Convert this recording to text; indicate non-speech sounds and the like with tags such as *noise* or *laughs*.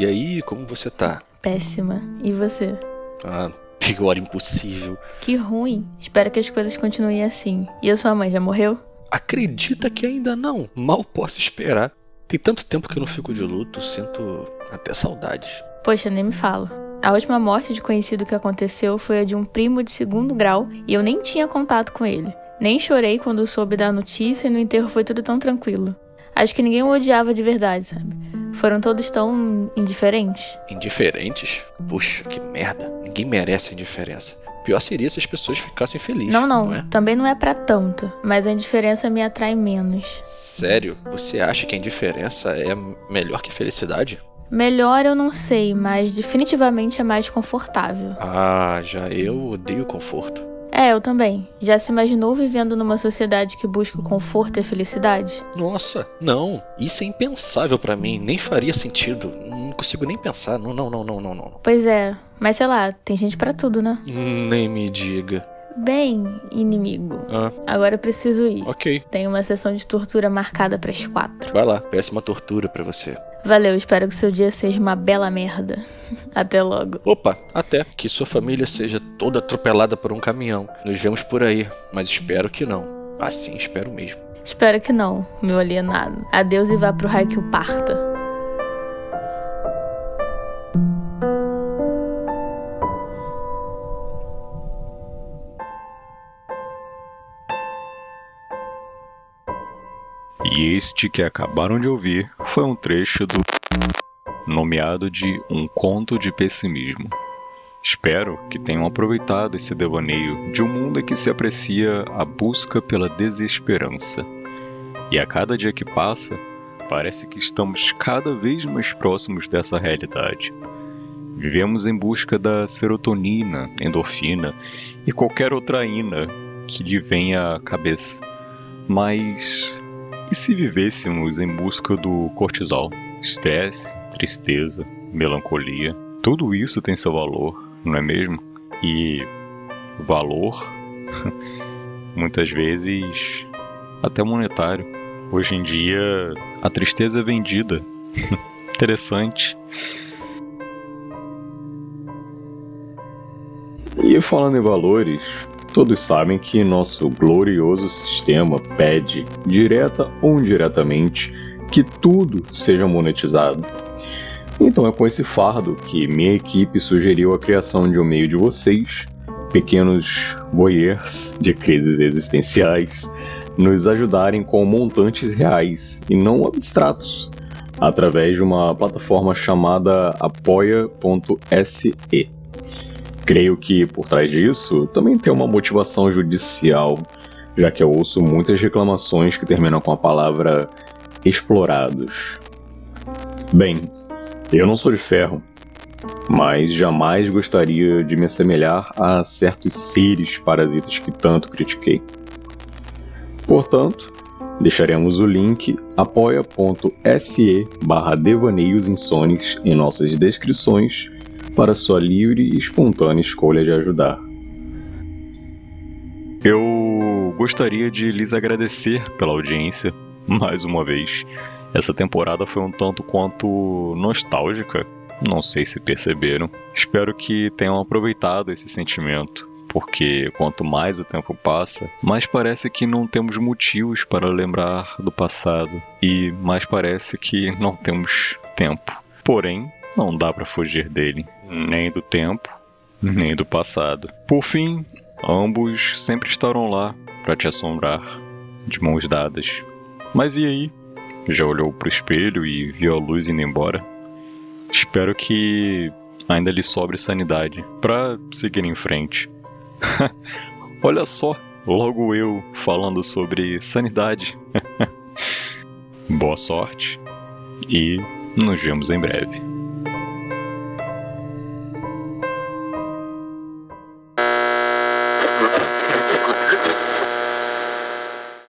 E aí, como você tá? Péssima. E você? Ah, pior impossível. Que ruim. Espero que as coisas continuem assim. E a sua mãe já morreu? Acredita que ainda não. Mal posso esperar. Tem tanto tempo que eu não fico de luto, sinto até saudade. Poxa, nem me fala. A última morte de conhecido que aconteceu foi a de um primo de segundo grau e eu nem tinha contato com ele. Nem chorei quando soube da notícia e no enterro foi tudo tão tranquilo. Acho que ninguém o odiava de verdade, sabe? Foram todos tão indiferentes. Indiferentes? Puxa, que merda. Ninguém merece indiferença. Pior seria se as pessoas ficassem felizes. Não, não, não é? também não é para tanto, mas a indiferença me atrai menos. Sério? Você acha que a indiferença é melhor que felicidade? Melhor eu não sei, mas definitivamente é mais confortável. Ah, já eu odeio conforto. É, eu também. Já se imaginou vivendo numa sociedade que busca o conforto e a felicidade? Nossa, não. Isso é impensável para mim. Nem faria sentido. Não consigo nem pensar. Não, não, não, não, não, não. Pois é. Mas sei lá, tem gente para tudo, né? Nem me diga. Bem, inimigo. Ah, Agora eu preciso ir. ok. Tem uma sessão de tortura marcada para as quatro. Vai lá. Péssima tortura para você. Valeu, espero que seu dia seja uma bela merda. *laughs* Até logo. Opa, até que sua família seja toda atropelada por um caminhão. Nos vemos por aí, mas espero que não. Assim espero mesmo. Espero que não, meu alienado. Adeus e vá pro raio que o parta. E este que acabaram de ouvir foi um trecho do nomeado de Um Conto de Pessimismo. Espero que tenham aproveitado esse devaneio de um mundo em que se aprecia a busca pela desesperança. E a cada dia que passa, parece que estamos cada vez mais próximos dessa realidade. Vivemos em busca da serotonina, endorfina e qualquer outra ina que lhe venha à cabeça. Mas e se vivêssemos em busca do cortisol? Estresse, tristeza, melancolia, tudo isso tem seu valor, não é mesmo? E valor, *laughs* muitas vezes, até monetário. Hoje em dia, a tristeza é vendida. *laughs* Interessante. E falando em valores, Todos sabem que nosso glorioso sistema pede, direta ou indiretamente, que tudo seja monetizado. Então é com esse fardo que minha equipe sugeriu a criação de um meio de vocês, pequenos voyeurs de crises existenciais, nos ajudarem com montantes reais e não abstratos, através de uma plataforma chamada apoia.se. Creio que por trás disso também tem uma motivação judicial, já que eu ouço muitas reclamações que terminam com a palavra explorados. Bem, eu não sou de ferro, mas jamais gostaria de me assemelhar a certos seres parasitas que tanto critiquei. Portanto, deixaremos o link apoia.se barra em nossas descrições para sua livre e espontânea escolha de ajudar. Eu gostaria de lhes agradecer pela audiência, mais uma vez. Essa temporada foi um tanto quanto nostálgica, não sei se perceberam. Espero que tenham aproveitado esse sentimento, porque quanto mais o tempo passa, mais parece que não temos motivos para lembrar do passado e mais parece que não temos tempo. Porém, não dá para fugir dele, nem do tempo, nem do passado. Por fim, ambos sempre estarão lá para te assombrar, de mãos dadas. Mas e aí? Já olhou pro espelho e viu a luz indo embora? Espero que ainda lhe sobre sanidade para seguir em frente. *laughs* Olha só, logo eu falando sobre sanidade. *laughs* Boa sorte e nos vemos em breve.